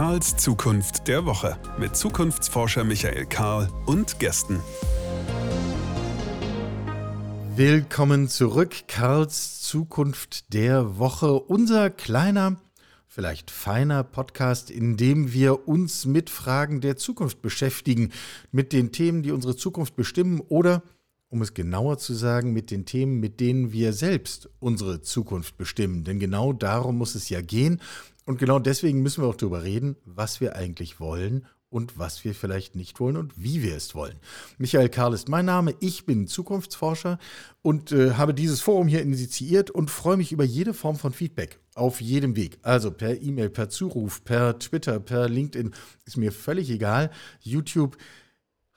Karls Zukunft der Woche mit Zukunftsforscher Michael Karl und Gästen. Willkommen zurück, Karls Zukunft der Woche. Unser kleiner, vielleicht feiner Podcast, in dem wir uns mit Fragen der Zukunft beschäftigen, mit den Themen, die unsere Zukunft bestimmen oder um es genauer zu sagen, mit den Themen, mit denen wir selbst unsere Zukunft bestimmen. Denn genau darum muss es ja gehen. Und genau deswegen müssen wir auch darüber reden, was wir eigentlich wollen und was wir vielleicht nicht wollen und wie wir es wollen. Michael Karl ist mein Name, ich bin Zukunftsforscher und äh, habe dieses Forum hier initiiert und freue mich über jede Form von Feedback auf jedem Weg. Also per E-Mail, per Zuruf, per Twitter, per LinkedIn, ist mir völlig egal. YouTube,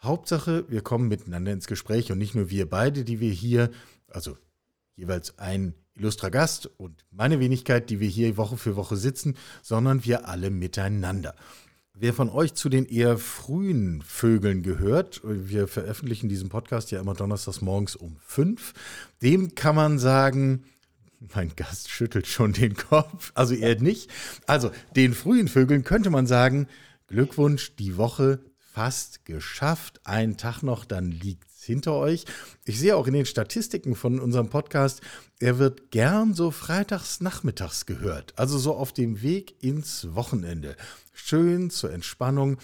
Hauptsache, wir kommen miteinander ins Gespräch und nicht nur wir beide, die wir hier, also jeweils ein illustrer Gast und meine Wenigkeit, die wir hier Woche für Woche sitzen, sondern wir alle miteinander. Wer von euch zu den eher frühen Vögeln gehört, wir veröffentlichen diesen Podcast ja immer donnerstags morgens um fünf, dem kann man sagen, mein Gast schüttelt schon den Kopf, also er nicht. Also den frühen Vögeln könnte man sagen, Glückwunsch, die Woche fast geschafft. Ein Tag noch, dann liegt es hinter euch. Ich sehe auch in den Statistiken von unserem Podcast, er wird gern so freitags nachmittags gehört. Also so auf dem Weg ins Wochenende. Schön zur Entspannung.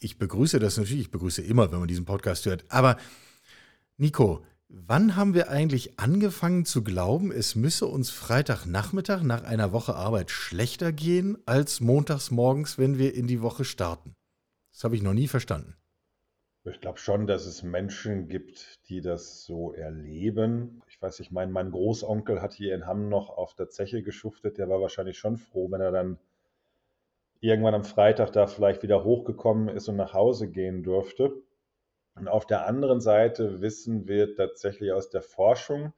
Ich begrüße das natürlich, ich begrüße immer, wenn man diesen Podcast hört. Aber Nico, Wann haben wir eigentlich angefangen zu glauben, es müsse uns Freitagnachmittag nach einer Woche Arbeit schlechter gehen als montags morgens, wenn wir in die Woche starten? Das habe ich noch nie verstanden. Ich glaube schon, dass es Menschen gibt, die das so erleben. Ich weiß nicht, mein, mein Großonkel hat hier in Hamm noch auf der Zeche geschuftet. Der war wahrscheinlich schon froh, wenn er dann irgendwann am Freitag da vielleicht wieder hochgekommen ist und nach Hause gehen durfte. Und auf der anderen Seite wissen wir tatsächlich aus der Forschung,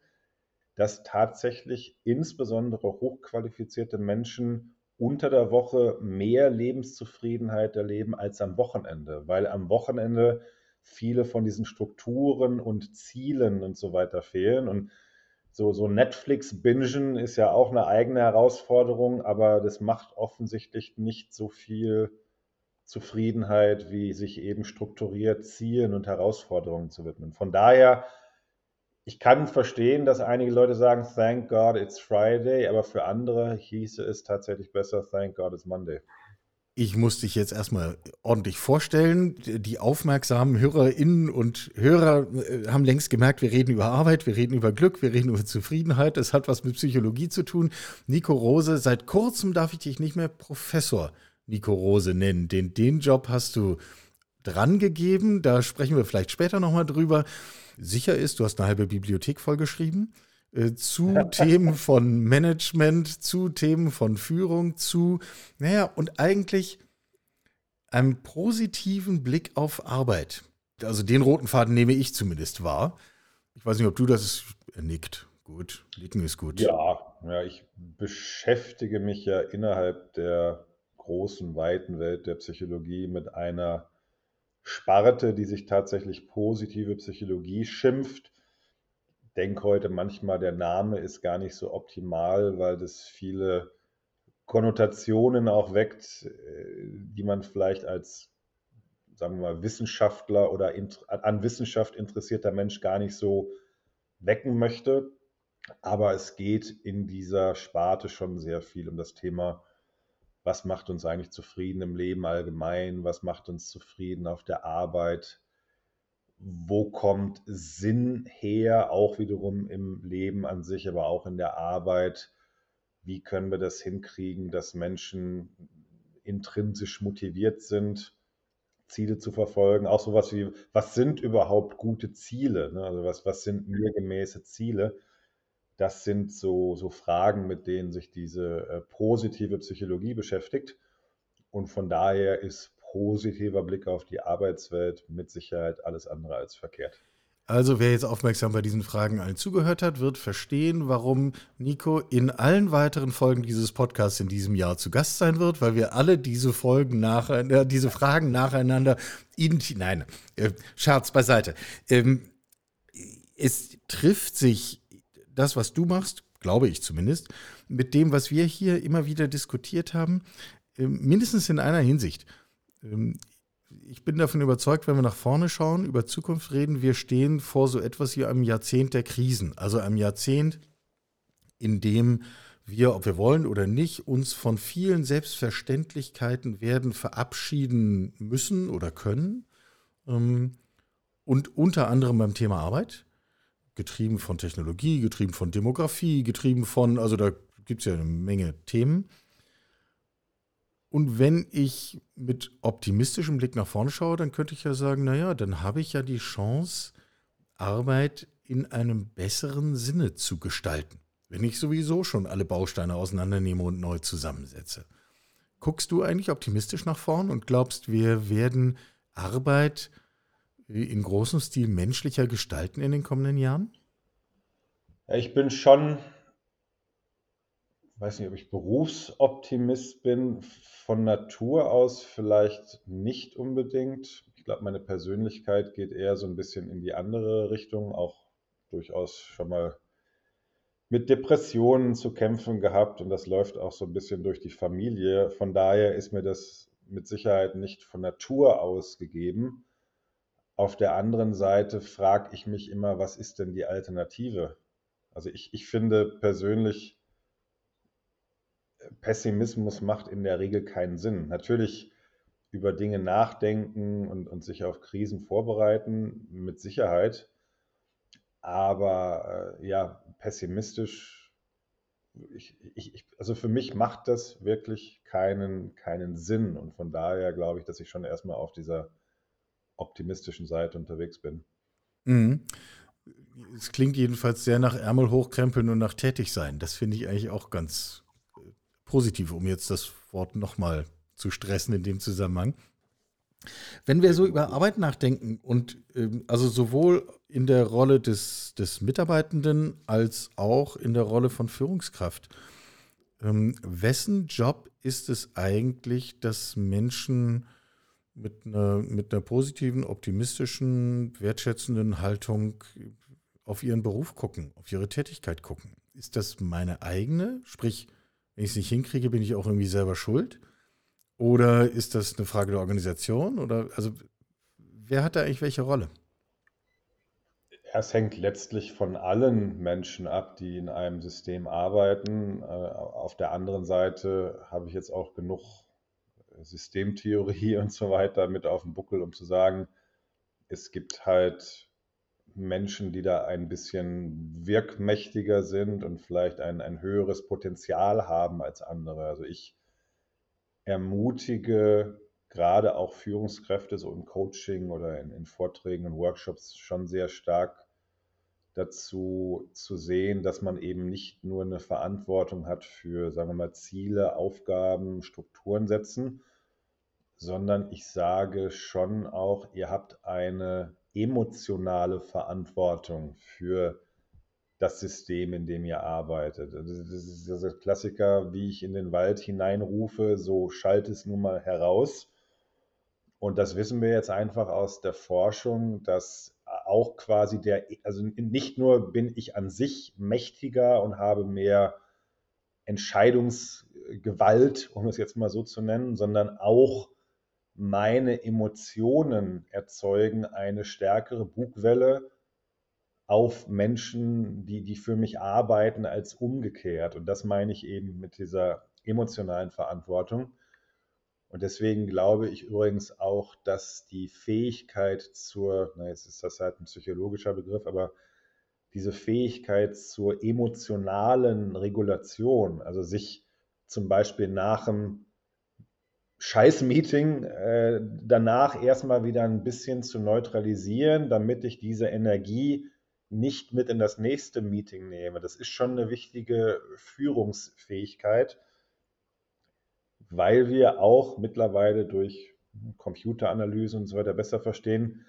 dass tatsächlich insbesondere hochqualifizierte Menschen unter der Woche mehr Lebenszufriedenheit erleben als am Wochenende, weil am Wochenende viele von diesen Strukturen und Zielen und so weiter fehlen. Und so, so Netflix-Bingen ist ja auch eine eigene Herausforderung, aber das macht offensichtlich nicht so viel Zufriedenheit, wie sich eben strukturiert Zielen und Herausforderungen zu widmen. Von daher ich kann verstehen, dass einige Leute sagen, thank God it's Friday, aber für andere hieße es tatsächlich besser, thank God it's Monday. Ich muss dich jetzt erstmal ordentlich vorstellen. Die aufmerksamen Hörerinnen und Hörer äh, haben längst gemerkt, wir reden über Arbeit, wir reden über Glück, wir reden über Zufriedenheit. Das hat was mit Psychologie zu tun. Nico Rose, seit kurzem darf ich dich nicht mehr Professor Nico Rose nennen. Den, den Job hast du drangegeben. Da sprechen wir vielleicht später nochmal drüber sicher ist. Du hast eine halbe Bibliothek vollgeschrieben äh, zu Themen von Management, zu Themen von Führung, zu, naja, und eigentlich einem positiven Blick auf Arbeit. Also den roten Faden nehme ich zumindest wahr. Ich weiß nicht, ob du das nickt. Gut, nicken ist gut. Ja, ja, ich beschäftige mich ja innerhalb der großen, weiten Welt der Psychologie mit einer Sparte, die sich tatsächlich positive Psychologie schimpft. Ich denke heute manchmal, der Name ist gar nicht so optimal, weil das viele Konnotationen auch weckt, äh, die man vielleicht als, sagen wir mal, Wissenschaftler oder an Wissenschaft interessierter Mensch gar nicht so wecken möchte. Aber es geht in dieser Sparte schon sehr viel um das Thema was macht uns eigentlich zufrieden im Leben allgemein, was macht uns zufrieden auf der Arbeit, wo kommt Sinn her, auch wiederum im Leben an sich, aber auch in der Arbeit, wie können wir das hinkriegen, dass Menschen intrinsisch motiviert sind, Ziele zu verfolgen, auch sowas wie, was sind überhaupt gute Ziele, ne? also was, was sind mir gemäße Ziele, das sind so, so Fragen, mit denen sich diese äh, positive Psychologie beschäftigt. Und von daher ist positiver Blick auf die Arbeitswelt mit Sicherheit alles andere als verkehrt. Also wer jetzt aufmerksam bei diesen Fragen allen zugehört hat, wird verstehen, warum Nico in allen weiteren Folgen dieses Podcasts in diesem Jahr zu Gast sein wird, weil wir alle diese Folgen nach, äh, diese Fragen nacheinander, nein, äh, Scherz beiseite. Ähm, es trifft sich das, was du machst, glaube ich zumindest, mit dem, was wir hier immer wieder diskutiert haben. ähm, mindestens in einer Hinsicht. Ähm, ich bin davon überzeugt, wenn wir nach vorne schauen, über Zukunft reden, wir stehen vor so etwas wie einem Jahrzehnt der Krisen. Also einem Jahrzehnt, in dem wir, ob wir wollen oder nicht, uns von vielen Selbstverständlichkeiten werden verabschieden müssen oder können. Ähm, und unter anderem beim Thema Arbeit, getrieben von Technologie, getrieben von Demografie, getrieben von, also da gibt es ja eine Menge Themen. Und wenn ich mit optimistischem Blick nach vorne schaue, dann könnte ich ja sagen, naja, dann habe ich ja die Chance, Arbeit in einem besseren Sinne zu gestalten, wenn ich sowieso schon alle Bausteine auseinandernehme und neu zusammensetze. Guckst du eigentlich optimistisch nach vorn und glaubst, wir werden Arbeit in großem Stil menschlicher gestalten in den kommenden Jahren? Ich bin schon weiß nicht, ob ich Berufsoptimist bin. Von Natur aus vielleicht nicht unbedingt. Ich glaube, meine Persönlichkeit geht eher so ein bisschen in die andere Richtung, auch durchaus schon mal mit Depressionen zu kämpfen gehabt und das läuft auch so ein bisschen durch die Familie. Von daher ist mir das mit Sicherheit nicht von Natur aus gegeben. Auf der anderen Seite frage ich mich immer, was ist denn die Alternative? Also ich, ich finde persönlich, Pessimismus macht in der Regel keinen Sinn. Natürlich über Dinge nachdenken und, und sich auf Krisen vorbereiten, mit Sicherheit. Aber äh, ja, pessimistisch, ich, ich, also für mich macht das wirklich keinen, keinen Sinn. Und von daher glaube ich, dass ich schon erstmal auf dieser optimistischen Seite unterwegs bin. Mhm. Es klingt jedenfalls sehr nach Ärmel hochkrempeln und nach tätig sein. Das finde ich eigentlich auch ganz, positiv, um jetzt das Wort nochmal zu stressen in dem Zusammenhang. Wenn wir so über Arbeit nachdenken und ähm, also sowohl in der Rolle des, des Mitarbeitenden als auch in der Rolle von Führungskraft, ähm, wessen Job ist es eigentlich, dass Menschen mit einer, mit einer positiven, optimistischen, wertschätzenden Haltung auf ihren Beruf gucken, auf ihre Tätigkeit gucken? Ist das meine eigene, sprich wenn ich es nicht hinkriege, bin ich auch irgendwie selber schuld? Oder ist das eine Frage der Organisation? Oder also wer hat da eigentlich welche Rolle? Es hängt letztlich von allen Menschen ab, die in einem System arbeiten. Äh, auf der anderen Seite habe ich jetzt auch genug Systemtheorie und so weiter mit auf dem Buckel, um zu sagen, es gibt halt Menschen, die da ein bisschen wirkmächtiger sind und vielleicht ein, ein höheres Potenzial haben als andere. Also ich ermutige gerade auch Führungskräfte so im Coaching oder in, in Vorträgen und Workshops schon sehr stark dazu zu sehen, dass man eben nicht nur eine Verantwortung hat für, sagen wir mal, Ziele, Aufgaben, Strukturen setzen, sondern ich sage schon auch, ihr habt eine emotionale Verantwortung für das System, in dem ihr arbeitet. Also das ist der Klassiker, wie ich in den Wald hineinrufe, so schallt es nun mal heraus. Und das wissen wir jetzt einfach aus der Forschung, dass auch quasi der, also nicht nur bin ich an sich mächtiger und habe mehr Entscheidungsgewalt, um es jetzt mal so zu nennen, sondern auch meine Emotionen erzeugen eine stärkere Bugwelle auf Menschen, die, die für mich arbeiten, als umgekehrt. Und das meine ich eben mit dieser emotionalen Verantwortung. Und deswegen glaube ich übrigens auch, dass die Fähigkeit zur, na jetzt ist das halt ein psychologischer Begriff, aber diese Fähigkeit zur emotionalen Regulation, also sich zum Beispiel nach einem Scheiß-Meeting äh, danach erstmal wieder ein bisschen zu neutralisieren, damit ich diese Energie nicht mit in das nächste Meeting nehme. Das ist schon eine wichtige Führungsfähigkeit, weil wir auch mittlerweile durch Computeranalyse und so weiter besser verstehen,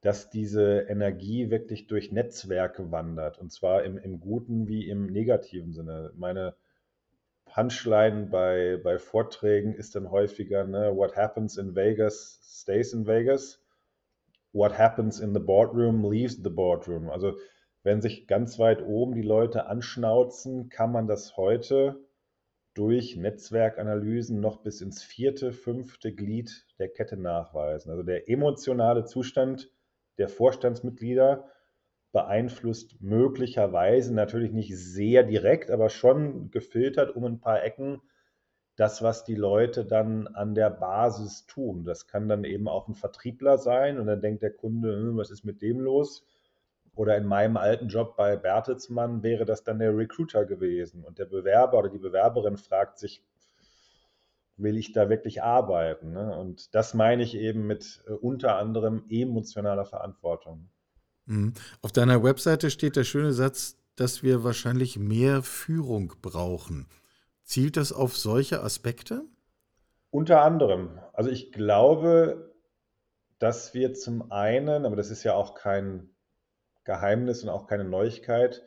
dass diese Energie wirklich durch Netzwerke wandert. Und zwar im, im guten wie im negativen Sinne. Meine Punchline bei, bei Vorträgen ist dann häufiger, ne, what happens in Vegas stays in Vegas. What happens in the boardroom leaves the boardroom. Also wenn sich ganz weit oben die Leute anschnauzen, kann man das heute durch Netzwerkanalysen noch bis ins vierte, fünfte Glied der Kette nachweisen. Also der emotionale Zustand der Vorstandsmitglieder beeinflusst möglicherweise natürlich nicht sehr direkt, aber schon gefiltert um ein paar Ecken das, was die Leute dann an der Basis tun. Das kann dann eben auch ein Vertriebler sein und dann denkt der Kunde, hm, was ist mit dem los? Oder in meinem alten Job bei Bertelsmann wäre das dann der Recruiter gewesen und der Bewerber oder die Bewerberin fragt sich, will ich da wirklich arbeiten? Ne? Und das meine ich eben mit äh, unter anderem emotionaler Verantwortung. Mhm. Auf deiner Webseite steht der schöne Satz, dass wir wahrscheinlich mehr Führung brauchen. Zielt das auf solche Aspekte? Unter anderem. Also ich glaube, dass wir zum einen, aber das ist ja auch kein Geheimnis und auch keine Neuigkeit,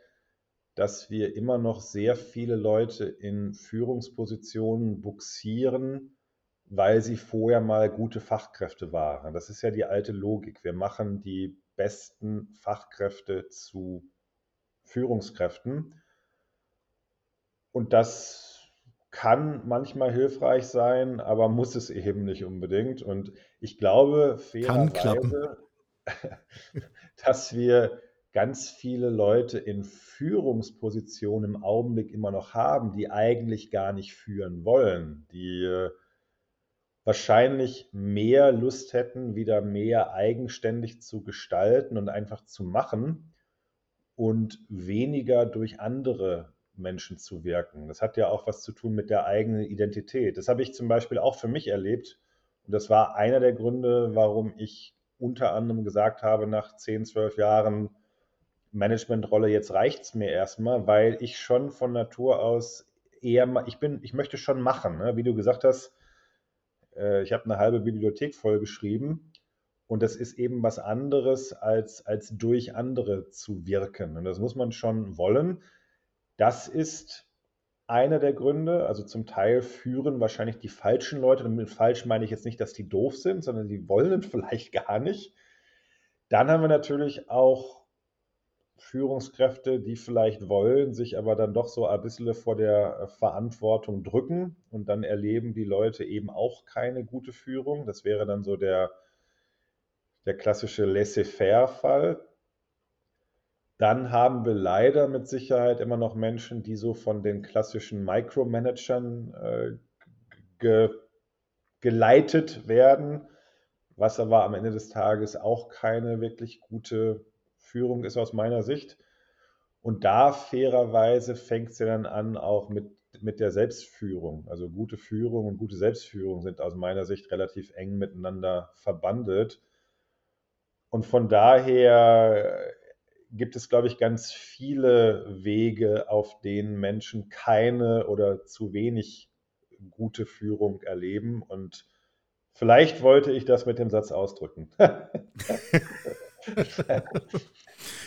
dass wir immer noch sehr viele Leute in Führungspositionen buxieren, weil sie vorher mal gute Fachkräfte waren. Das ist ja die alte Logik. Wir machen die besten Fachkräfte zu Führungskräften. Und das kann manchmal hilfreich sein, aber muss es eben nicht unbedingt. Und ich glaube fairerweise, dass wir ganz viele Leute in Führungspositionen im Augenblick immer noch haben, die eigentlich gar nicht führen wollen, die äh, wahrscheinlich mehr Lust hätten, wieder mehr eigenständig zu gestalten und einfach zu machen und weniger durch andere Menschen zu wirken. Das hat ja auch was zu tun mit der eigenen Identität. Das habe ich zum Beispiel auch für mich erlebt. Und das war einer der Gründe, warum ich unter anderem gesagt habe, nach 10, 12 Jahren Managementrolle, jetzt reicht es mir erstmal, weil ich schon von Natur aus eher, ich bin, ich möchte schon machen. Ne? Wie du gesagt hast, äh, ich habe eine halbe Bibliothek vollgeschrieben. Und das ist eben was anderes, als, als durch andere zu wirken. Und das muss man schon wollen. Das ist einer der Gründe. Also zum Teil führen wahrscheinlich die falschen Leute. Und mit falsch meine ich jetzt nicht, dass die doof sind, sondern die wollen vielleicht gar nicht. Dann haben wir natürlich auch Führungskräfte, die vielleicht wollen, sich aber dann doch so ein bisschen vor der Verantwortung drücken und dann erleben die Leute eben auch keine gute Führung. Das wäre dann so der, der klassische Laissez-faire-Fall. Dann haben wir leider mit Sicherheit immer noch Menschen, die so von den klassischen Micromanagern äh, ge geleitet werden, was aber am Ende des Tages auch keine wirklich gute Führung ist aus meiner Sicht. Und da fairerweise fängt es ja dann an, auch mit, mit der Selbstführung. Also gute Führung und gute Selbstführung sind aus meiner Sicht relativ eng miteinander verbandelt. Und von daher gibt es, glaube ich, ganz viele Wege, auf denen Menschen keine oder zu wenig gute Führung erleben. Und vielleicht wollte ich das mit dem Satz ausdrücken.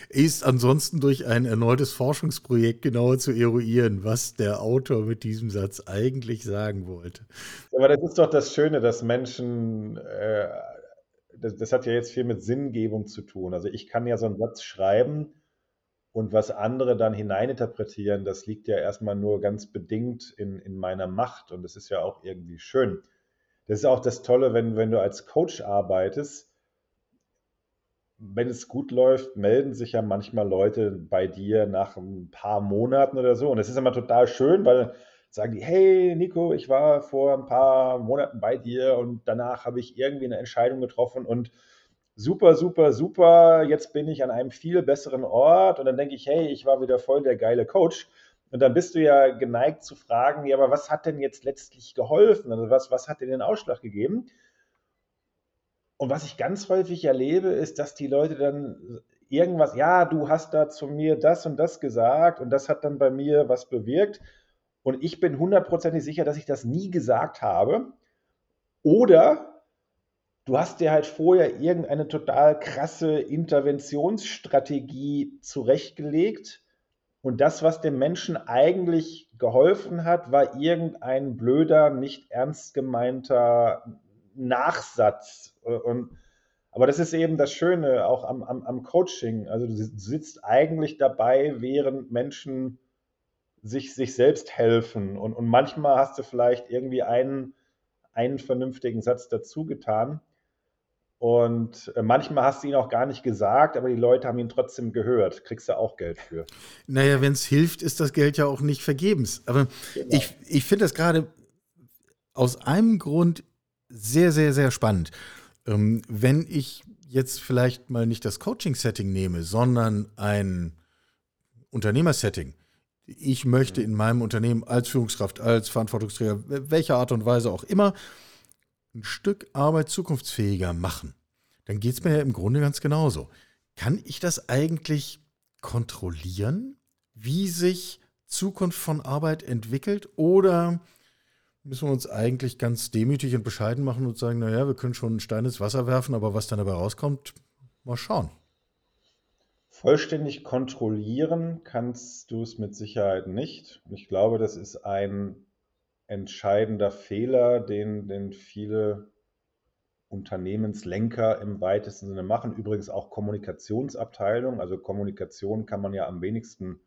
ist ansonsten durch ein erneutes Forschungsprojekt genauer zu eruieren, was der Autor mit diesem Satz eigentlich sagen wollte. Aber das ist doch das Schöne, dass Menschen äh, das, das, hat ja jetzt viel mit Sinngebung zu tun. Also ich kann ja so einen Satz schreiben und was andere dann hineininterpretieren, das liegt ja erstmal nur ganz bedingt in, in meiner Macht und das ist ja auch irgendwie schön. Das ist auch das Tolle, wenn, wenn du als Coach arbeitest. Wenn es gut läuft, melden sich ja manchmal Leute bei dir nach ein paar Monaten oder so. Und das ist immer total schön, weil sagen die, hey Nico, ich war vor ein paar Monaten bei dir und danach habe ich irgendwie eine Entscheidung getroffen und super, super, super, jetzt bin ich an einem viel besseren Ort und dann denke ich, hey, ich war wieder voll der geile Coach. Und dann bist du ja geneigt zu fragen, ja, aber was hat denn jetzt letztlich geholfen? Also was, was hat dir den Ausschlag gegeben? Und was ich ganz häufig erlebe, ist, dass die Leute dann irgendwas, ja, du hast da zu mir das und das gesagt und das hat dann bei mir was bewirkt. Und ich bin hundertprozentig sicher, dass ich das nie gesagt habe. Oder du hast dir halt vorher irgendeine total krasse Interventionsstrategie zurechtgelegt. Und das, was dem Menschen eigentlich geholfen hat, war irgendein blöder, nicht ernst gemeinter Nachsatz. Und, aber das ist eben das Schöne auch am, am, am Coaching. Also du sitzt eigentlich dabei, während Menschen sich, sich selbst helfen. Und, und manchmal hast du vielleicht irgendwie einen, einen vernünftigen Satz dazu getan. Und äh, manchmal hast du ihn auch gar nicht gesagt, aber die Leute haben ihn trotzdem gehört. Kriegst du auch Geld für. Naja, wenn es hilft, ist das Geld ja auch nicht vergebens. Aber genau. ich, ich finde das gerade aus einem Grund sehr, sehr, sehr spannend. Ähm, wenn ich jetzt vielleicht mal nicht das Coaching-Setting nehme, sondern ein Unternehmersetting. Ich möchte mhm. in meinem Unternehmen als Führungskraft, als Verantwortungsträger, welcher Art und Weise auch immer, ein Stück Arbeit zukunftsfähiger machen. Dann geht es mir ja im Grunde ganz genauso. Kann ich das eigentlich kontrollieren, wie sich Zukunft von Arbeit entwickelt? Oder müssen wir uns eigentlich ganz demütig und bescheiden machen und sagen, naja, wir können schon ein Stein ins Wasser werfen, aber was dann dabei rauskommt, mal schauen. Vollständig kontrollieren kannst du es mit Sicherheit nicht. Ich glaube, das ist ein entscheidender Fehler, den, den viele Unternehmenslenker im weitesten Sinne machen. Übrigens auch Kommunikationsabteilung. Also Kommunikation kann man ja am wenigsten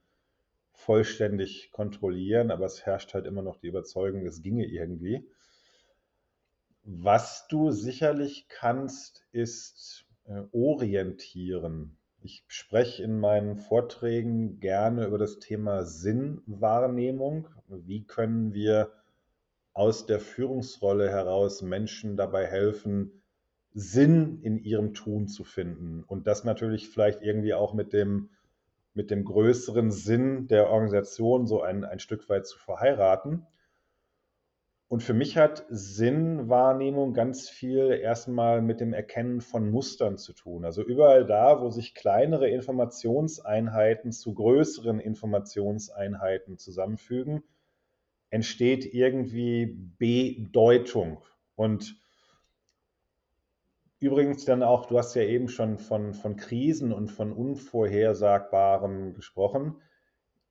vollständig kontrollieren, aber es herrscht halt immer noch die Überzeugung, es ginge irgendwie. Was du sicherlich kannst, ist äh, orientieren. Ich spreche in meinen Vorträgen gerne über das Thema Sinnwahrnehmung. Wie können wir aus der Führungsrolle heraus Menschen dabei helfen, Sinn in ihrem Tun zu finden? Und das natürlich vielleicht irgendwie auch mit dem mit dem größeren Sinn der Organisation so ein, ein Stück weit zu verheiraten. Und für mich hat Sinnwahrnehmung ganz viel erstmal mit dem Erkennen von Mustern zu tun. Also überall da, wo sich kleinere Informationseinheiten zu größeren Informationseinheiten zusammenfügen, entsteht irgendwie Bedeutung. Und Übrigens dann auch, du hast ja eben schon von, von Krisen und von Unvorhersagbarem gesprochen.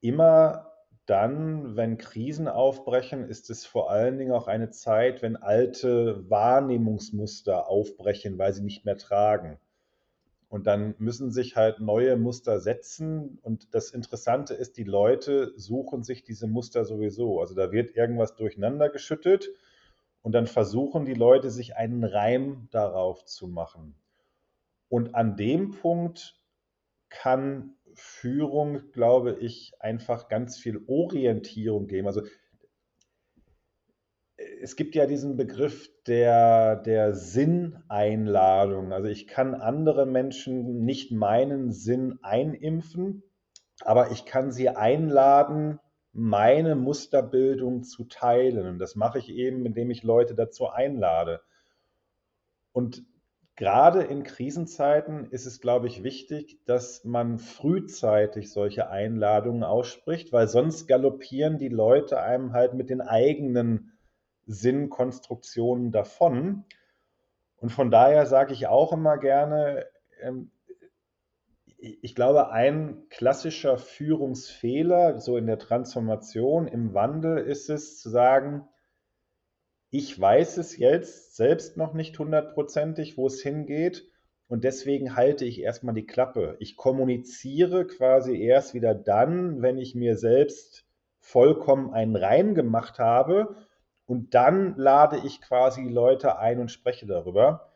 Immer dann, wenn Krisen aufbrechen, ist es vor allen Dingen auch eine Zeit, wenn alte Wahrnehmungsmuster aufbrechen, weil sie nicht mehr tragen. Und dann müssen sich halt neue Muster setzen. Und das Interessante ist, die Leute suchen sich diese Muster sowieso. Also da wird irgendwas durcheinander geschüttet und dann versuchen die Leute, sich einen Reim darauf zu machen. Und an dem Punkt kann Führung, glaube ich, einfach ganz viel Orientierung geben. Also es gibt ja diesen Begriff der, der Sinneinladung. Also ich kann andere Menschen nicht meinen Sinn einimpfen, aber ich kann sie einladen, meine Musterbildung zu teilen. Und das mache ich eben, indem ich Leute dazu einlade. Und gerade in Krisenzeiten ist es, glaube ich, wichtig, dass man frühzeitig solche Einladungen ausspricht, weil sonst galoppieren die Leute einem halt mit den eigenen Sinnkonstruktionen davon. Und von daher sage ich auch immer gerne, ähm, ich glaube, ein klassischer Führungsfehler, so in der Transformation, im Wandel, ist es zu sagen, ich weiß es jetzt selbst noch nicht hundertprozentig, wo es hingeht. Und deswegen halte ich erstmal die Klappe. Ich kommuniziere quasi erst wieder dann, wenn ich mir selbst vollkommen einen Reim gemacht habe. Und dann lade ich quasi Leute ein und spreche darüber.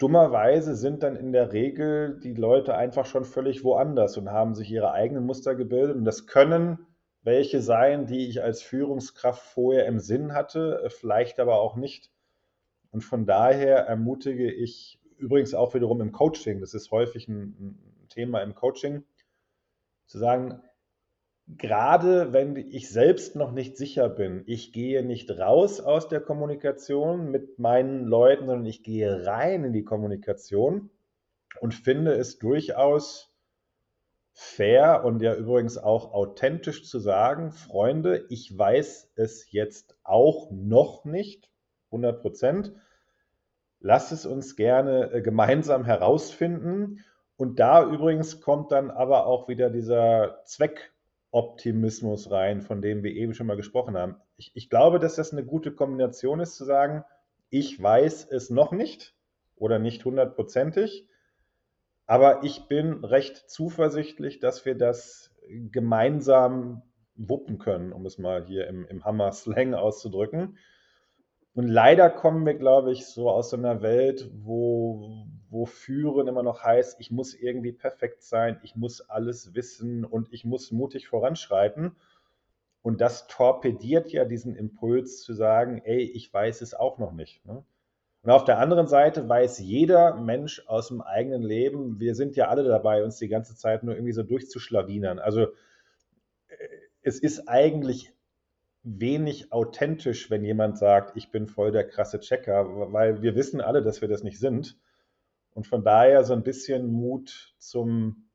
Dummerweise sind dann in der Regel die Leute einfach schon völlig woanders und haben sich ihre eigenen Muster gebildet. Und das können welche sein, die ich als Führungskraft vorher im Sinn hatte, vielleicht aber auch nicht. Und von daher ermutige ich übrigens auch wiederum im Coaching, das ist häufig ein, Thema im Coaching, zu sagen, gerade wenn ich selbst noch nicht sicher bin, ich gehe nicht raus aus der Kommunikation mit meinen Leuten, sondern ich gehe rein in die Kommunikation und finde es durchaus fair und ja übrigens auch authentisch zu sagen, Freunde, ich weiß es jetzt auch noch nicht, 100 Prozent. Lasst es uns gerne äh, gemeinsam herausfinden. Und da übrigens kommt dann aber auch wieder dieser Zweck Optimismus rein, von dem wir eben schon mal gesprochen haben. Ich, ich glaube, dass das eine gute Kombination ist, zu sagen, ich weiß es noch nicht oder nicht hundertprozentig, aber ich bin recht zuversichtlich, dass wir das gemeinsam wuppen können, um es mal hier im, im Hammer-Slang auszudrücken. Und leider kommen wir, glaube ich, so aus einer Welt, wo, wo Führen immer noch heißt, ich muss irgendwie perfekt sein, ich muss alles wissen und ich muss mutig voranschreiten. Und das torpediert ja diesen Impuls zu sagen, ey, ich weiß es auch noch nicht. Ne? Und auf der anderen Seite weiß jeder Mensch aus dem eigenen Leben, wir sind ja alle dabei, uns die ganze Zeit nur irgendwie so durchzuschlawinern. Also äh, es ist eigentlich wenig authentisch, wenn jemand sagt, ich bin voll der krasse Checker, weil wir wissen alle, dass wir das nicht sind. Und von daher so ein bisschen Mut zum,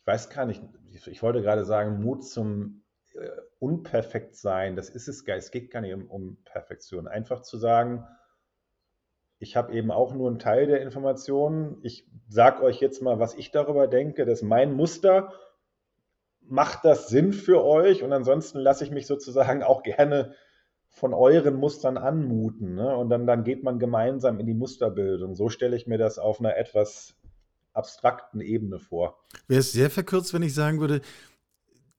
ich weiß gar nicht, ich wollte gerade sagen, Mut zum äh, unperfekt sein, das ist es Es geht gar nicht um, um Perfektion. Einfach zu sagen, ich habe eben auch nur einen Teil der Informationen. Ich sage euch jetzt mal, was ich darüber denke. Das ist mein Muster. Macht das Sinn für euch? Und ansonsten lasse ich mich sozusagen auch gerne von euren Mustern anmuten. Ne? Und dann, dann geht man gemeinsam in die Musterbildung. So stelle ich mir das auf einer etwas abstrakten Ebene vor. Wäre es sehr verkürzt, wenn ich sagen würde,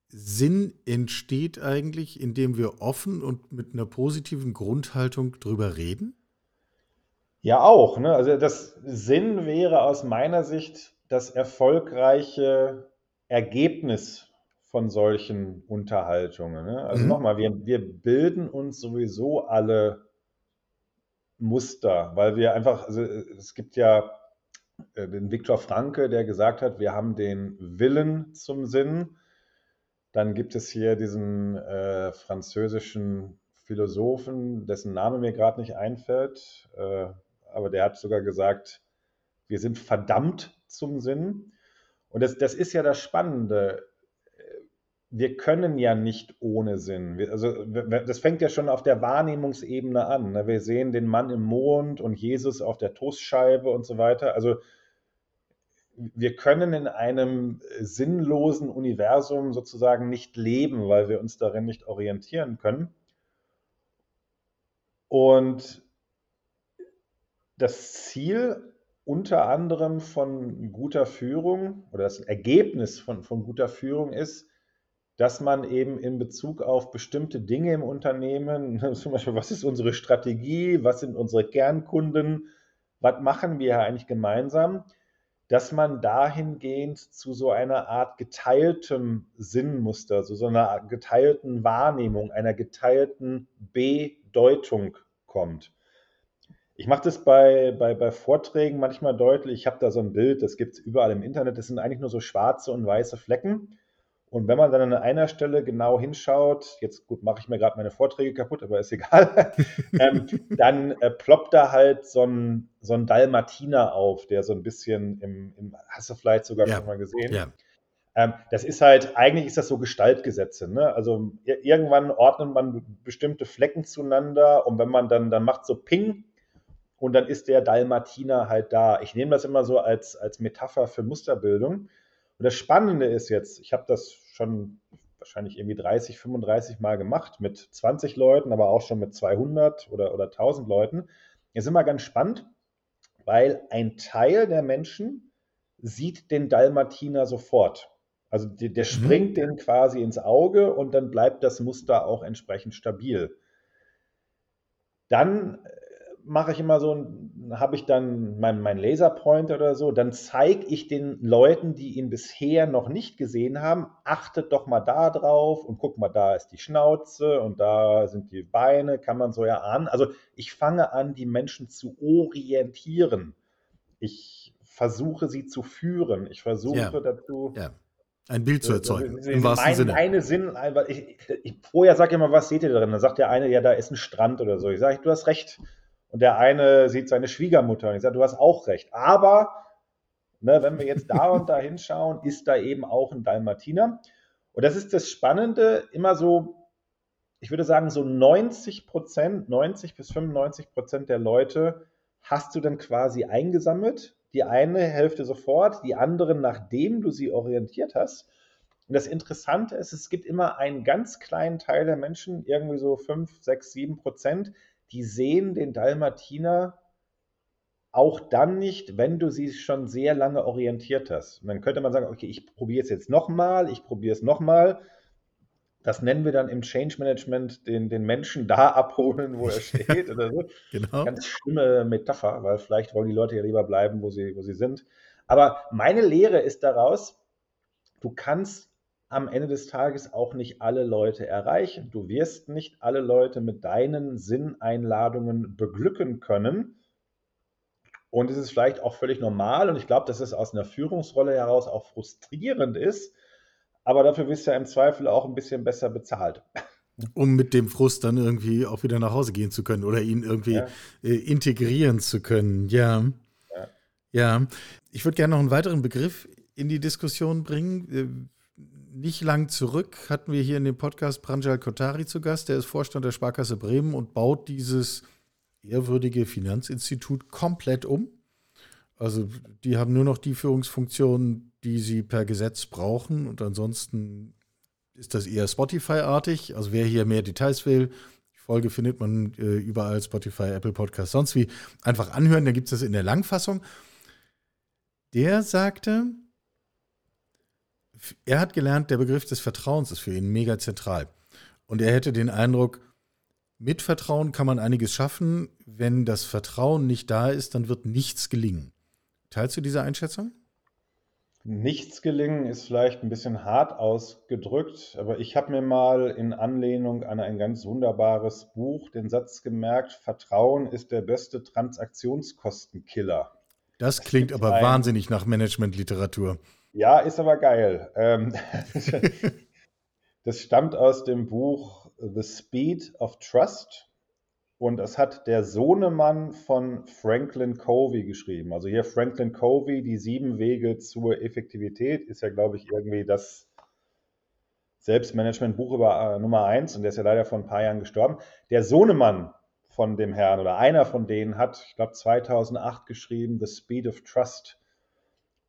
Sinn entsteht eigentlich, indem wir offen und mit einer positiven Grundhaltung drüber reden? Ja, auch. Ne? Also das Sinn wäre aus meiner Sicht das erfolgreiche Ergebnis von solchen Unterhaltungen. Ne? Also mhm. nochmal, wir, wir bilden uns sowieso alle Muster, weil wir einfach, also es gibt ja äh, den Viktor Franke, der gesagt hat, wir haben den Willen zum Sinn dann gibt es hier diesen äh, französischen Philosophen, dessen Name mir gerade nicht einfällt, äh, aber der hat sogar gesagt, wir sind verdammt zum Sinn. Und das, das ist ja das Spannende. Wir können ja nicht ohne Sinn. Wir, also das fängt ja schon auf der Wahrnehmungsebene an. Ne? Wir sehen den Mann im Mond und Jesus auf der Toastscheibe und so weiter. Also wir können in einem sinnlosen Universum sozusagen nicht leben, weil wir uns darin nicht orientieren können. Und das Ziel unter anderem von guter Führung oder das Ergebnis von, von guter Führung ist, dass man eben in Bezug auf bestimmte Dinge im Unternehmen, zum Beispiel, was ist unsere Strategie, was sind unsere Kernkunden, was machen wir eigentlich gemeinsam, dass man dahingehend zu so einer Art geteiltem Sinnmuster, zu so einer geteilten Wahrnehmung, einer geteilten Bedeutung kommt. Ich mache das bei, bei, bei Vorträgen manchmal deutlich. Ich habe da so ein Bild, das gibt es überall im Internet. Das sind eigentlich nur so schwarze und weiße Flecken. Und wenn man dann an einer Stelle genau hinschaut, jetzt gut, mache ich mir gerade meine Vorträge kaputt, aber ist egal, ähm, dann äh, ploppt da halt so ein, so ein Dalmatiner auf, der so ein bisschen im, im hast du vielleicht sogar ja. schon mal gesehen? Ja. Ähm, das ist halt, eigentlich ist das so Gestaltgesetze. Ne? Also irgendwann ordnet man bestimmte Flecken zueinander und wenn man dann, dann macht so Ping und dann ist der Dalmatiner halt da. Ich nehme das immer so als, als Metapher für Musterbildung. Und das Spannende ist jetzt, ich habe das schon wahrscheinlich irgendwie 30, 35 Mal gemacht mit 20 Leuten, aber auch schon mit 200 oder, oder 1000 Leuten. Ist immer ganz spannend, weil ein Teil der Menschen sieht den Dalmatiner sofort. Also der, der mhm. springt den quasi ins Auge und dann bleibt das Muster auch entsprechend stabil. Dann mache ich immer so, habe ich dann meinen mein Laserpointer oder so, dann zeige ich den Leuten, die ihn bisher noch nicht gesehen haben, achtet doch mal da drauf und guck mal, da ist die Schnauze und da sind die Beine, kann man so ja ahnen. Also ich fange an, die Menschen zu orientieren. Ich versuche sie zu führen. Ich versuche ja. dazu. Ja. Ein Bild zu erzeugen, im wahrsten mein, Sinne. Eine Sinn, ich, ich, vorher sage ich immer, was seht ihr drin? Dann sagt der eine, ja, da ist ein Strand oder so. Ich sage, du hast recht und der eine sieht seine Schwiegermutter und ich sage, du hast auch recht. Aber ne, wenn wir jetzt da und da hinschauen, ist da eben auch ein Dalmatiner. Und das ist das Spannende, immer so, ich würde sagen, so 90 Prozent, 90 bis 95 Prozent der Leute hast du dann quasi eingesammelt. Die eine Hälfte sofort, die anderen, nachdem du sie orientiert hast. Und das Interessante ist, es gibt immer einen ganz kleinen Teil der Menschen, irgendwie so 5, 6, 7 Prozent, die sehen den Dalmatiner auch dann nicht, wenn du sie schon sehr lange orientiert hast. Und dann könnte man sagen, okay, ich probiere es jetzt nochmal, ich probiere es nochmal. Das nennen wir dann im Change Management den, den Menschen da abholen, wo er steht oder so. genau. Ganz schlimme Metapher, weil vielleicht wollen die Leute ja lieber bleiben, wo sie, wo sie sind. Aber meine Lehre ist daraus, du kannst am Ende des Tages auch nicht alle Leute erreichen. Du wirst nicht alle Leute mit deinen Sinneinladungen beglücken können. Und es ist vielleicht auch völlig normal und ich glaube, dass es aus einer Führungsrolle heraus auch frustrierend ist. Aber dafür wirst du ja im Zweifel auch ein bisschen besser bezahlt. Um mit dem Frust dann irgendwie auch wieder nach Hause gehen zu können oder ihn irgendwie ja. äh, integrieren zu können. Ja. ja. Ja. Ich würde gerne noch einen weiteren Begriff in die Diskussion bringen. Nicht lang zurück hatten wir hier in dem Podcast Pranjal Kotari zu Gast. Der ist Vorstand der Sparkasse Bremen und baut dieses ehrwürdige Finanzinstitut komplett um. Also die haben nur noch die Führungsfunktion, die sie per Gesetz brauchen und ansonsten ist das eher Spotify-artig. Also wer hier mehr Details will, die Folge findet man äh, überall, Spotify, Apple Podcast, sonst wie. Einfach anhören, da gibt es das in der Langfassung. Der sagte, er hat gelernt, der Begriff des Vertrauens ist für ihn mega zentral. Und er hätte den Eindruck, mit Vertrauen kann man einiges schaffen. Wenn das Vertrauen nicht da ist, dann wird nichts gelingen. Teilst du diese Einschätzung? Nichts gelingen ist vielleicht ein bisschen hart ausgedrückt, aber ich habe mir mal in Anlehnung an ein ganz wunderbares Buch den Satz gemerkt, Vertrauen ist der beste Transaktionskostenkiller. Das klingt aber ein, wahnsinnig nach Managementliteratur. Ja, ist aber geil. Ähm, das stammt aus dem Buch The Speed of Trust. Und das hat der Sohnemann von Franklin Covey geschrieben. Also hier Franklin Covey, die sieben Wege zur Effektivität, ist ja, glaube ich, irgendwie das Selbstmanagement-Buch über äh, Nummer eins und der ist ja leider vor ein paar Jahren gestorben. Der Sohnemann von dem Herrn oder einer von denen hat, ich glaube, 2008 geschrieben, The Speed of Trust.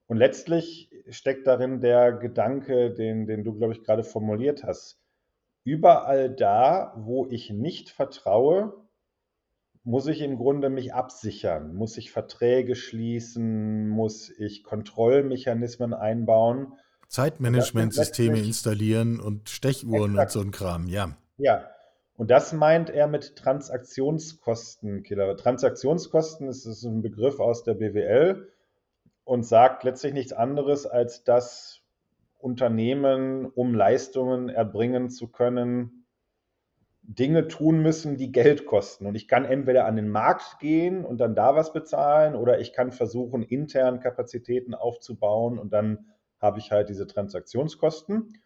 Und letztlich steckt darin der Gedanke, den, den du, glaube ich, gerade formuliert hast überall da, wo ich nicht vertraue, muss ich im Grunde mich absichern, muss ich Verträge schließen, muss ich Kontrollmechanismen einbauen. Zeitmanagementsysteme installieren und Stechuhren Exakt. und so ein Kram, ja. Ja, und das meint er mit Transaktionskostenkiller. Transaktionskosten ist, ist ein Begriff aus der BWL und sagt letztlich nichts anderes, als dass Unternehmen, um Leistungen erbringen zu können, Dinge tun müssen, die Geld kosten. Und ich kann entweder an den Markt gehen und dann da was bezahlen oder ich kann versuchen, intern Kapazitäten aufzubauen und dann habe ich halt diese Transaktionskosten.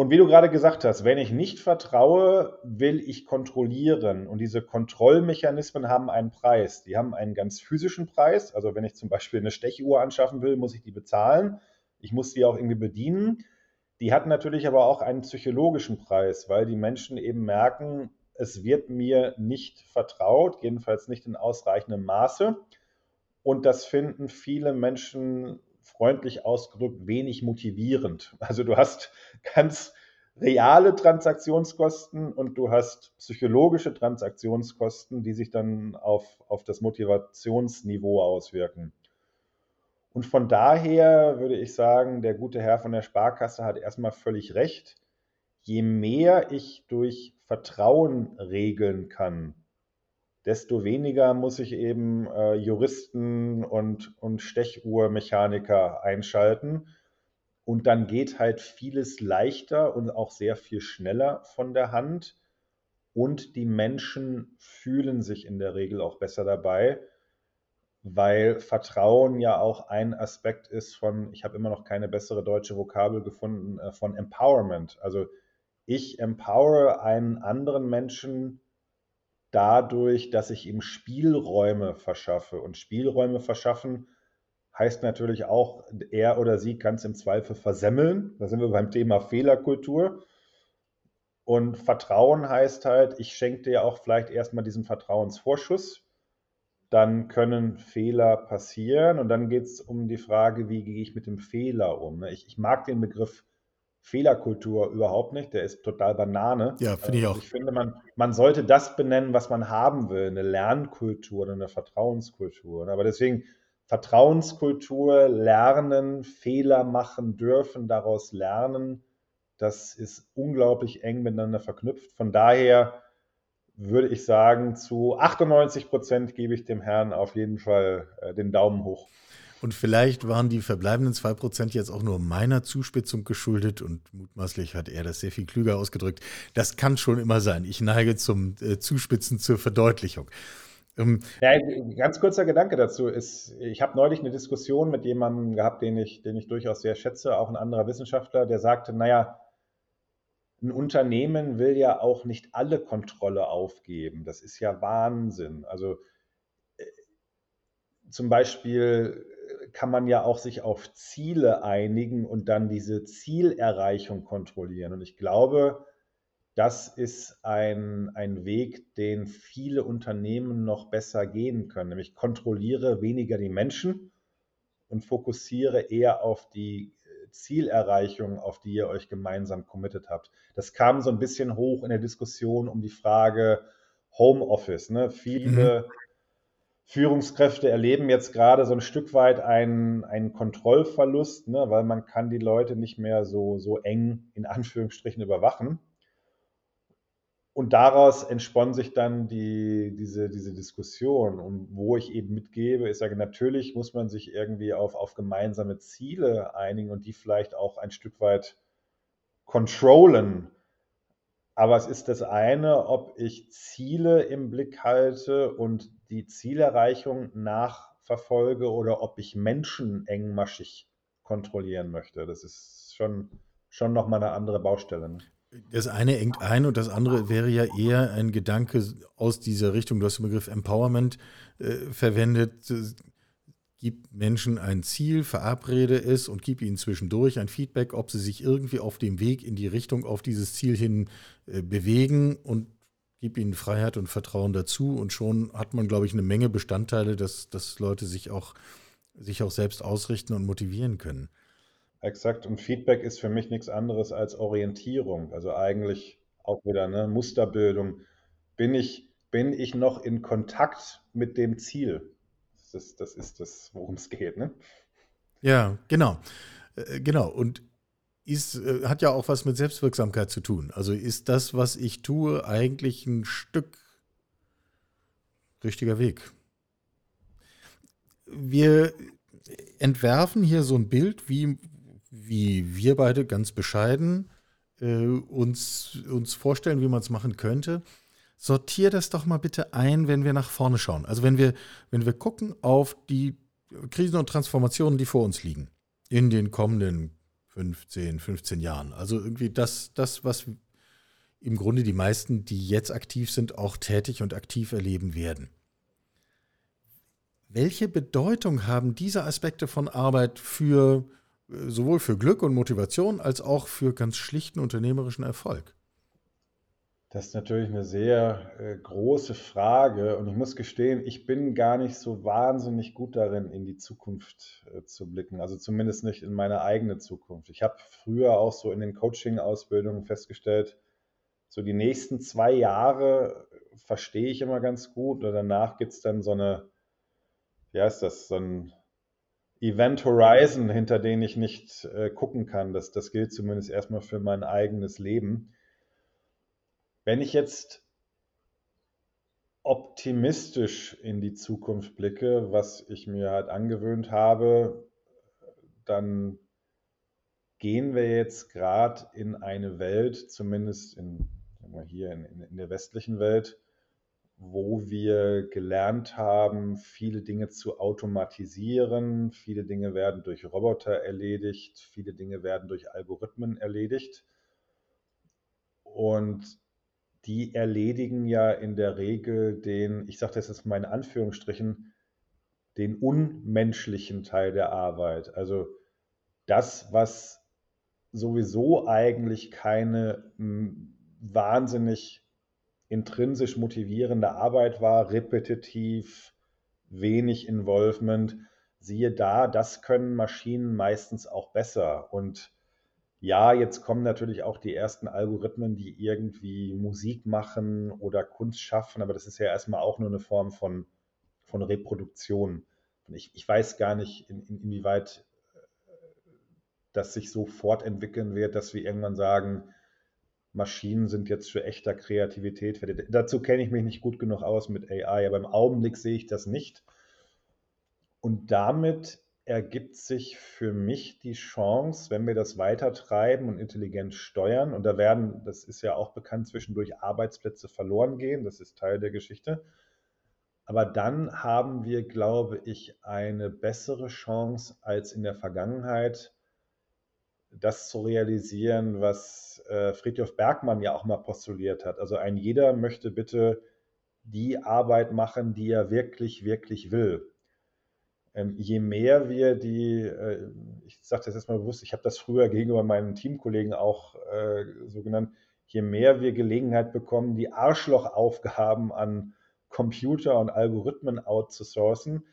Und wie du gerade gesagt hast, wenn ich nicht vertraue, will ich kontrollieren. Und diese Kontrollmechanismen haben einen Preis. Die haben einen ganz physischen Preis. Also wenn ich zum Beispiel eine Stechuhr anschaffen will, muss ich die bezahlen. Ich muss die auch irgendwie bedienen. Die hat natürlich aber auch einen psychologischen Preis, weil die Menschen eben merken, es wird mir nicht vertraut, jedenfalls nicht in ausreichendem Maße. Und das finden viele Menschen freundlich ausgedrückt wenig motivierend. Also du hast ganz reale Transaktionskosten und du hast psychologische Transaktionskosten, die sich dann auf, auf das Motivationsniveau auswirken. Und von daher würde ich sagen, der gute Herr von der Sparkasse hat erstmal völlig recht. Je mehr ich durch Vertrauen regeln kann, desto weniger muss ich eben äh, Juristen und, und Stechuhrmechaniker einschalten. Und dann geht halt vieles leichter und auch sehr viel schneller von der Hand. Und die Menschen fühlen sich in der Regel auch besser dabei weil Vertrauen ja auch ein Aspekt ist von, ich habe immer noch keine bessere deutsche Vokabel gefunden, äh, von Empowerment. Also ich empowere einen anderen Menschen dadurch, dass ich ihm Spielräume verschaffe. Und Spielräume verschaffen heißt natürlich auch, er oder sie kann es im Zweifel versemmeln. Da sind wir beim Thema Fehlerkultur. Und Vertrauen heißt halt, ich schenke dir auch vielleicht erstmal diesen Vertrauensvorschuss dann können Fehler passieren und dann geht es um die Frage, wie gehe ich mit dem Fehler um. Ich, ich, mag den Begriff Fehlerkultur überhaupt nicht. Der ist total Banane. Ja, finde ich äh, auch. Ich finde, man, man sollte das benennen, was man haben will. Eine Lernkultur oder eine Vertrauenskultur. Aber deswegen Vertrauenskultur, lernen, Fehler machen dürfen, daraus lernen, das ist unglaublich eng miteinander verknüpft. Von daher würde ich sagen, zu 98 Prozent gebe ich dem Herrn auf jeden Fall äh, den Daumen hoch. Und vielleicht waren die verbleibenden 2% jetzt auch nur meiner Zuspitzung geschuldet und mutmaßlich hat er das sehr viel klüger ausgedrückt. Das kann schon immer sein. Ich neige zum äh, Zuspitzen zur Verdeutlichung. Ähm, ja, ganz kurzer Gedanke dazu ist, ich habe neulich eine Diskussion mit jemandem gehabt, den ich, den ich durchaus sehr schätze, auch ein anderer Wissenschaftler, der sagte, naja, ein Unternehmen will ja auch nicht alle Kontrolle aufgeben. Das ist ja Wahnsinn. Also zum Beispiel kann man ja auch sich auf Ziele einigen und dann diese Zielerreichung kontrollieren. Und ich glaube, das ist ein, ein Weg, den viele Unternehmen noch besser gehen können. Nämlich kontrolliere weniger die Menschen und fokussiere eher auf die äh, Zielerreichung, auf die ihr euch gemeinsam committed habt. Das kam so ein bisschen hoch in der Diskussion um die Frage Homeoffice. Ne? Viele mhm Führungskräfte erleben jetzt gerade so ein Stück weit einen, einen Kontrollverlust, ne, weil man kann die Leute nicht mehr so, so eng in Anführungsstrichen überwachen. Und daraus entspann sich dann die, diese, diese Diskussion. Und wo ich eben mitgebe, ist ja, natürlich muss man sich irgendwie auf, auf gemeinsame Ziele einigen und die vielleicht auch ein Stück weit controllen. Aber es ist das eine, ob ich Ziele im Blick halte und die Zielerreichung nachverfolge oder ob ich Menschen engmaschig kontrollieren möchte. Das ist schon, schon nochmal eine andere Baustelle. Ne? Das eine engt ein und das andere wäre ja eher ein Gedanke aus dieser Richtung. Du hast den Begriff Empowerment äh, verwendet gib Menschen ein Ziel, verabrede es und gib ihnen zwischendurch ein Feedback, ob sie sich irgendwie auf dem Weg in die Richtung auf dieses Ziel hin äh, bewegen und gib ihnen Freiheit und Vertrauen dazu. Und schon hat man, glaube ich, eine Menge Bestandteile, dass, dass Leute sich auch, sich auch selbst ausrichten und motivieren können. Exakt. Und Feedback ist für mich nichts anderes als Orientierung. Also eigentlich auch wieder eine Musterbildung. Bin ich, bin ich noch in Kontakt mit dem Ziel? Das, das ist das, worum es geht. Ne? Ja, genau. Äh, genau. Und ist, äh, hat ja auch was mit Selbstwirksamkeit zu tun. Also ist das, was ich tue, eigentlich ein Stück richtiger Weg. Wir entwerfen hier so ein Bild, wie, wie wir beide ganz bescheiden äh, uns, uns vorstellen, wie man es machen könnte sortier das doch mal bitte ein, wenn wir nach vorne schauen. Also wenn wir, wenn wir gucken auf die Krisen und Transformationen, die vor uns liegen, in den kommenden 15, 15 Jahren. Also irgendwie das, das, was im Grunde die meisten, die jetzt aktiv sind, auch tätig und aktiv erleben werden. Welche Bedeutung haben diese Aspekte von Arbeit für sowohl für Glück und Motivation als auch für ganz schlichten unternehmerischen Erfolg? Das ist natürlich eine sehr äh, große Frage und ich muss gestehen, ich bin gar nicht so wahnsinnig gut darin, in die Zukunft äh, zu blicken, also zumindest nicht in meine eigene Zukunft. Ich habe früher auch so in den Coaching-Ausbildungen festgestellt, so die nächsten zwei Jahre verstehe ich immer ganz gut und danach gibt es dann so eine, wie heißt das, so ein Event Horizon, hinter den ich nicht äh, gucken kann. Das, das gilt zumindest erstmal für mein eigenes Leben. Wenn ich jetzt optimistisch in die Zukunft blicke, was ich mir halt angewöhnt habe, dann gehen wir jetzt gerade in eine Welt, zumindest in, hier in, in, der westlichen Welt, wo wir gelernt haben, viele Dinge zu automatisieren, viele Dinge werden durch Roboter erledigt, viele Dinge werden durch Algorithmen erledigt. Und die erledigen ja in der Regel den, ich sage das jetzt mal in Anführungsstrichen, den unmenschlichen Teil der Arbeit. Also das, was sowieso eigentlich keine hm, wahnsinnig intrinsisch motivierende Arbeit war, repetitiv, wenig Involvement, siehe da, das können Maschinen meistens auch besser. Und ja, jetzt kommen natürlich auch die ersten Algorithmen, die irgendwie Musik machen oder Kunst schaffen, aber das ist ja erstmal auch nur eine Form von, von Reproduktion. Und ich, ich weiß gar nicht, in, in, inwieweit äh, das sich so fortentwickeln wird, dass wir irgendwann sagen, Maschinen sind jetzt für echter Kreativität. Dazu kenne ich mich nicht gut genug aus mit AI, aber im Augenblick sehe ich das nicht. Und damit ergibt sich für mich die Chance, wenn wir das weiter treiben und intelligent steuern, und da werden, das ist ja auch bekannt, zwischendurch Arbeitsplätze verloren gehen, das ist Teil der Geschichte. Aber dann haben wir, glaube ich, eine bessere Chance als in der Vergangenheit, das zu realisieren, was äh, Friedhof Bergmann ja auch mal postuliert hat. Also ein jeder möchte bitte die Arbeit machen, die er wirklich, wirklich will. Ähm, je mehr wir die, äh, ich sage das jetzt mal bewusst, ich habe das früher gegenüber meinen Teamkollegen auch äh, so genannt, je mehr wir Gelegenheit bekommen, die Arschlochaufgaben an Computer und Algorithmen outzusourcen,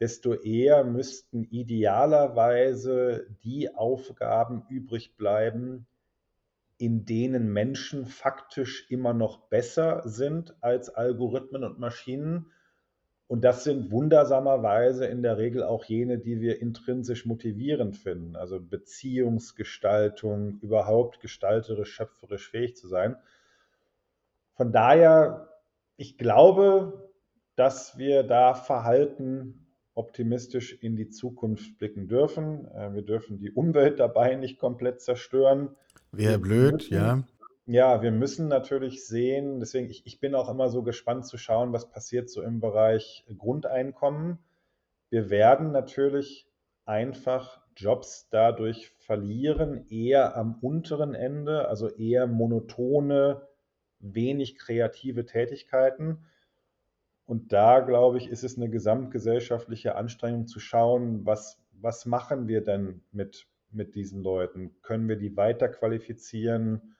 desto eher müssten idealerweise die Aufgaben übrig bleiben, in denen Menschen faktisch immer noch besser sind als Algorithmen und Maschinen. Und das sind wundersamerweise in der Regel auch jene, die wir intrinsisch motivierend finden, also Beziehungsgestaltung, überhaupt gestalterisch, schöpferisch fähig zu sein. Von daher, ich glaube, dass wir da Verhalten optimistisch in die Zukunft blicken dürfen. Äh, wir dürfen die Umwelt dabei nicht komplett zerstören. Wäre blöd, ja. Ja, wir müssen natürlich sehen, deswegen, ich, ich bin auch immer so gespannt zu schauen, was passiert so im Bereich Grundeinkommen. Wir werden natürlich einfach Jobs dadurch verlieren, eher am unteren Ende, also eher monotone, wenig kreative Tätigkeiten. Und da, glaube ich, ist es eine gesamtgesellschaftliche Anstrengung zu schauen, was, was machen wir denn mit, mit diesen Leuten? Können wir die weiter qualifizieren?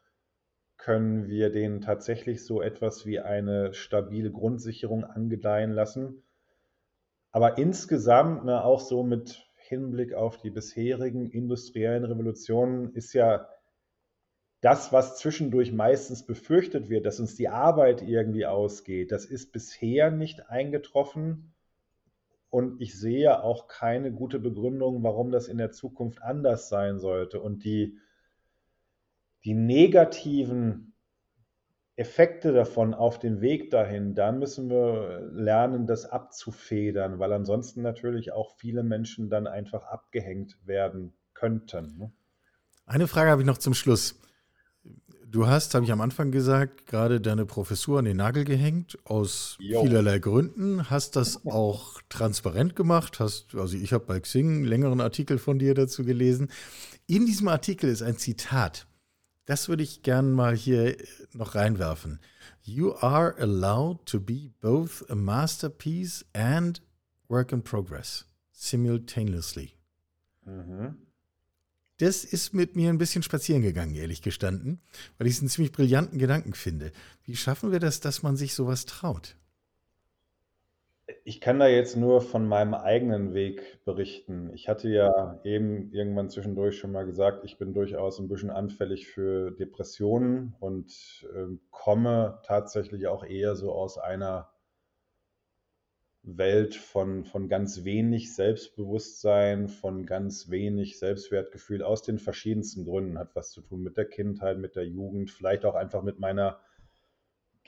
Können wir denen tatsächlich so etwas wie eine stabile Grundsicherung angedeihen lassen? Aber insgesamt, ne, auch so mit Hinblick auf die bisherigen industriellen Revolutionen, ist ja das, was zwischendurch meistens befürchtet wird, dass uns die Arbeit irgendwie ausgeht, das ist bisher nicht eingetroffen. Und ich sehe auch keine gute Begründung, warum das in der Zukunft anders sein sollte. Und die, die negativen Effekte davon auf dem Weg dahin, da müssen wir lernen, das abzufedern, weil ansonsten natürlich auch viele Menschen dann einfach abgehängt werden könnten. Ne? Eine Frage habe ich noch zum Schluss. Du hast, habe ich am Anfang gesagt, gerade deine Professur an den Nagel gehängt, aus jo. vielerlei Gründen. Hast das auch transparent gemacht. Hast, also ich habe bei Xing einen längeren Artikel von dir dazu gelesen. In diesem Artikel ist ein Zitat. Das würde ich gerne mal hier noch reinwerfen. You are allowed to be both a masterpiece and work in progress simultaneously. Mhm das ist mit mir ein bisschen spazieren gegangen, ehrlich gestanden, weil ich es einen ziemlich brillanten Gedanken finde. Wie schaffen wir das, dass man sich sowas traut? Ich kann da jetzt nur von meinem eigenen Weg berichten. Ich hatte ja eben irgendwann zwischendurch schon mal gesagt, ich bin durchaus ein bisschen anfällig für Depressionen und äh, komme tatsächlich auch eher so aus einer Welt von, von ganz wenig Selbstbewusstsein, von ganz wenig Selbstwertgefühl aus den verschiedensten Gründen. Hat was zu tun mit der Kindheit, mit der Jugend, vielleicht auch einfach mit meiner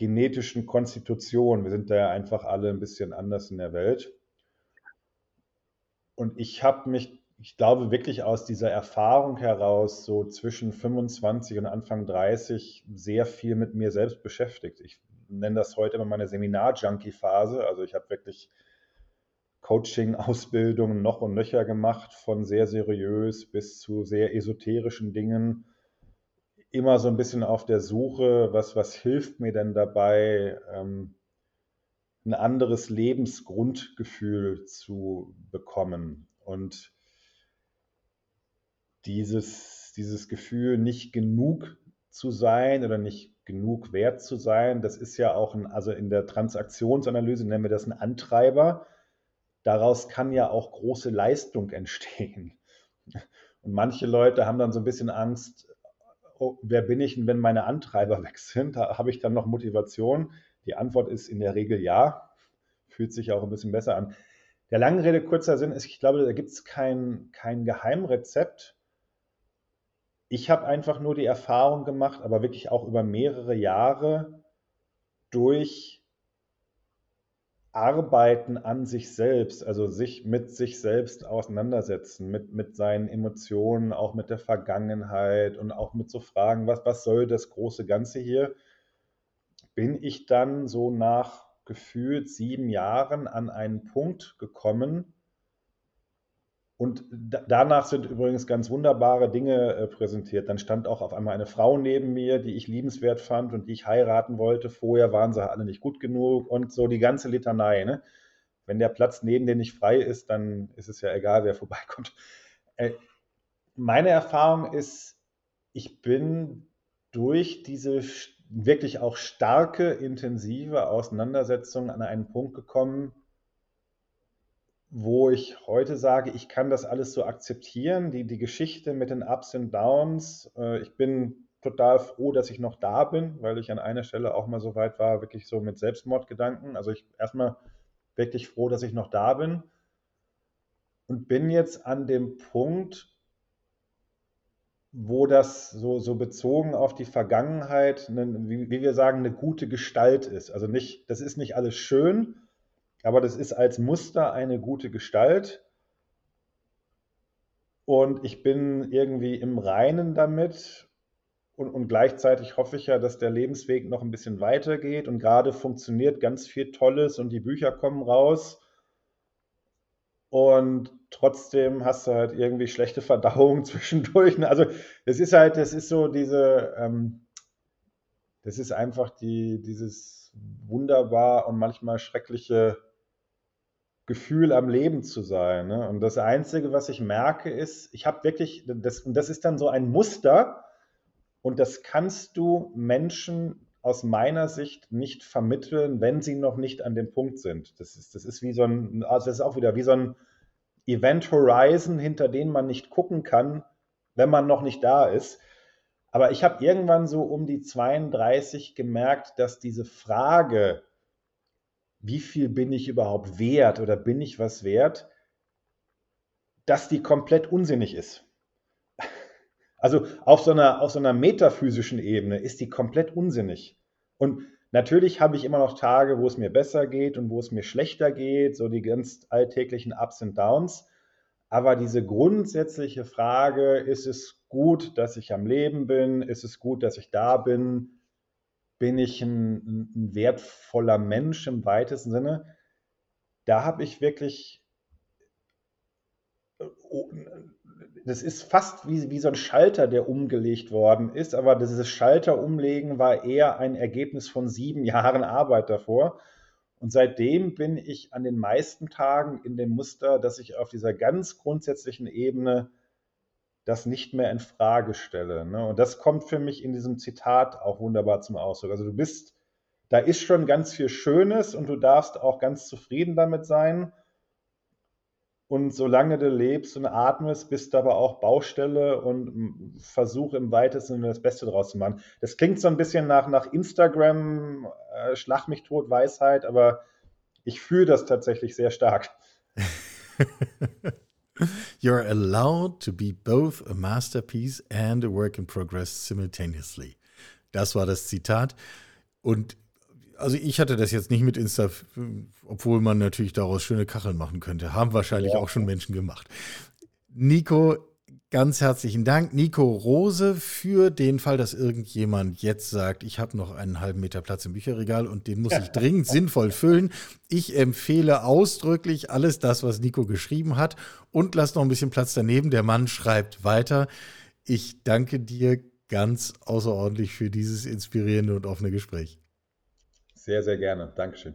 genetischen Konstitution. Wir sind da ja einfach alle ein bisschen anders in der Welt. Und ich habe mich, ich glaube wirklich aus dieser Erfahrung heraus, so zwischen 25 und Anfang 30, sehr viel mit mir selbst beschäftigt. Ich nenne das heute immer meine Seminar-Junkie-Phase. Also ich habe wirklich Coaching-Ausbildungen noch und nöcher gemacht, von sehr seriös bis zu sehr esoterischen Dingen. Immer so ein bisschen auf der Suche, was, was hilft mir denn dabei, ähm, ein anderes Lebensgrundgefühl zu bekommen. Und dieses, dieses Gefühl, nicht genug zu sein oder nicht genug wert zu sein. Das ist ja auch ein, also in der Transaktionsanalyse nennen wir das ein Antreiber. Daraus kann ja auch große Leistung entstehen. Und manche Leute haben dann so ein bisschen Angst, oh, wer bin ich denn, wenn meine Antreiber weg sind? Habe ich dann noch Motivation? Die Antwort ist in der Regel ja. Fühlt sich auch ein bisschen besser an. Der lange Rede, kurzer Sinn ist, ich glaube, da gibt es kein, kein Geheimrezept. Ich habe einfach nur die Erfahrung gemacht, aber wirklich auch über mehrere Jahre durch Arbeiten an sich selbst, also sich mit sich selbst auseinandersetzen, mit, mit seinen Emotionen, auch mit der Vergangenheit und auch mit so Fragen, was, was soll das große Ganze hier, bin ich dann so nach gefühlt sieben Jahren an einen Punkt gekommen, und danach sind übrigens ganz wunderbare Dinge äh, präsentiert. Dann stand auch auf einmal eine Frau neben mir, die ich liebenswert fand und die ich heiraten wollte. Vorher waren sie alle nicht gut genug und so die ganze Litanei. Ne? Wenn der Platz neben dir nicht frei ist, dann ist es ja egal, wer vorbeikommt. Äh, meine Erfahrung ist, ich bin durch diese wirklich auch starke, intensive Auseinandersetzung an einen Punkt gekommen, wo ich heute sage, ich kann das alles so akzeptieren, die, die Geschichte mit den Ups und Downs. Äh, ich bin total froh, dass ich noch da bin, weil ich an einer Stelle auch mal so weit war, wirklich so mit Selbstmordgedanken. Also ich erstmal wirklich froh, dass ich noch da bin und bin jetzt an dem Punkt, wo das so, so bezogen auf die Vergangenheit, eine, wie, wie wir sagen, eine gute Gestalt ist. Also nicht, das ist nicht alles schön, aber das ist als Muster eine gute Gestalt. Und ich bin irgendwie im Reinen damit. Und, und gleichzeitig hoffe ich ja, dass der Lebensweg noch ein bisschen weitergeht. Und gerade funktioniert ganz viel Tolles und die Bücher kommen raus. Und trotzdem hast du halt irgendwie schlechte Verdauung zwischendurch. Also es ist halt, das ist so diese, ähm, das ist einfach die, dieses wunderbar und manchmal schreckliche Gefühl am Leben zu sein. Ne? Und das Einzige, was ich merke, ist, ich habe wirklich, das, und das ist dann so ein Muster, und das kannst du Menschen aus meiner Sicht nicht vermitteln, wenn sie noch nicht an dem Punkt sind. Das ist, das ist wie so ein, also das ist auch wieder wie so ein Event Horizon, hinter den man nicht gucken kann, wenn man noch nicht da ist. Aber ich habe irgendwann so um die 32 gemerkt, dass diese Frage, wie viel bin ich überhaupt wert oder bin ich was wert, dass die komplett unsinnig ist. Also auf so einer, auf so einer metaphysischen Ebene ist die komplett unsinnig. Und natürlich habe ich immer noch Tage, wo es mir besser geht und wo es mir schlechter geht, so die ganz alltäglichen Ups und Downs. Aber diese grundsätzliche Frage, ist es gut, dass ich am Leben bin? Ist es gut, dass ich da bin? Bin ich ein, ein wertvoller Mensch im weitesten Sinne, da habe ich wirklich, äh, das ist fast wie, wie so ein Schalter, der umgelegt worden ist, aber dieses Schalterumlegen war eher ein Ergebnis von sieben Jahren Arbeit davor. Und seitdem bin ich an den meisten Tagen in dem Muster, dass ich auf dieser ganz grundsätzlichen Ebene das nicht mehr in Frage stelle. Ne? Und das kommt für mich in diesem Zitat auch wunderbar zum Ausdruck. Also du bist, da ist schon ganz viel Schönes und du darfst auch ganz zufrieden damit sein. Und solange du lebst und atmest, bist du aber auch Baustelle und versuch im weitesten Sinne das Beste draus zu machen. Das klingt so ein bisschen nach, nach Instagram, äh, Schlag mich tot, Weisheit, aber ich fühle das tatsächlich sehr stark. You're allowed to be both a masterpiece and a work in progress simultaneously. Das war das Zitat. Und also ich hatte das jetzt nicht mit Insta, obwohl man natürlich daraus schöne Kacheln machen könnte. Haben wahrscheinlich ja. auch schon Menschen gemacht. Nico, Ganz herzlichen Dank, Nico Rose, für den Fall, dass irgendjemand jetzt sagt, ich habe noch einen halben Meter Platz im Bücherregal und den muss ich dringend sinnvoll füllen. Ich empfehle ausdrücklich alles das, was Nico geschrieben hat und lass noch ein bisschen Platz daneben. Der Mann schreibt weiter. Ich danke dir ganz außerordentlich für dieses inspirierende und offene Gespräch. Sehr, sehr gerne. Dankeschön.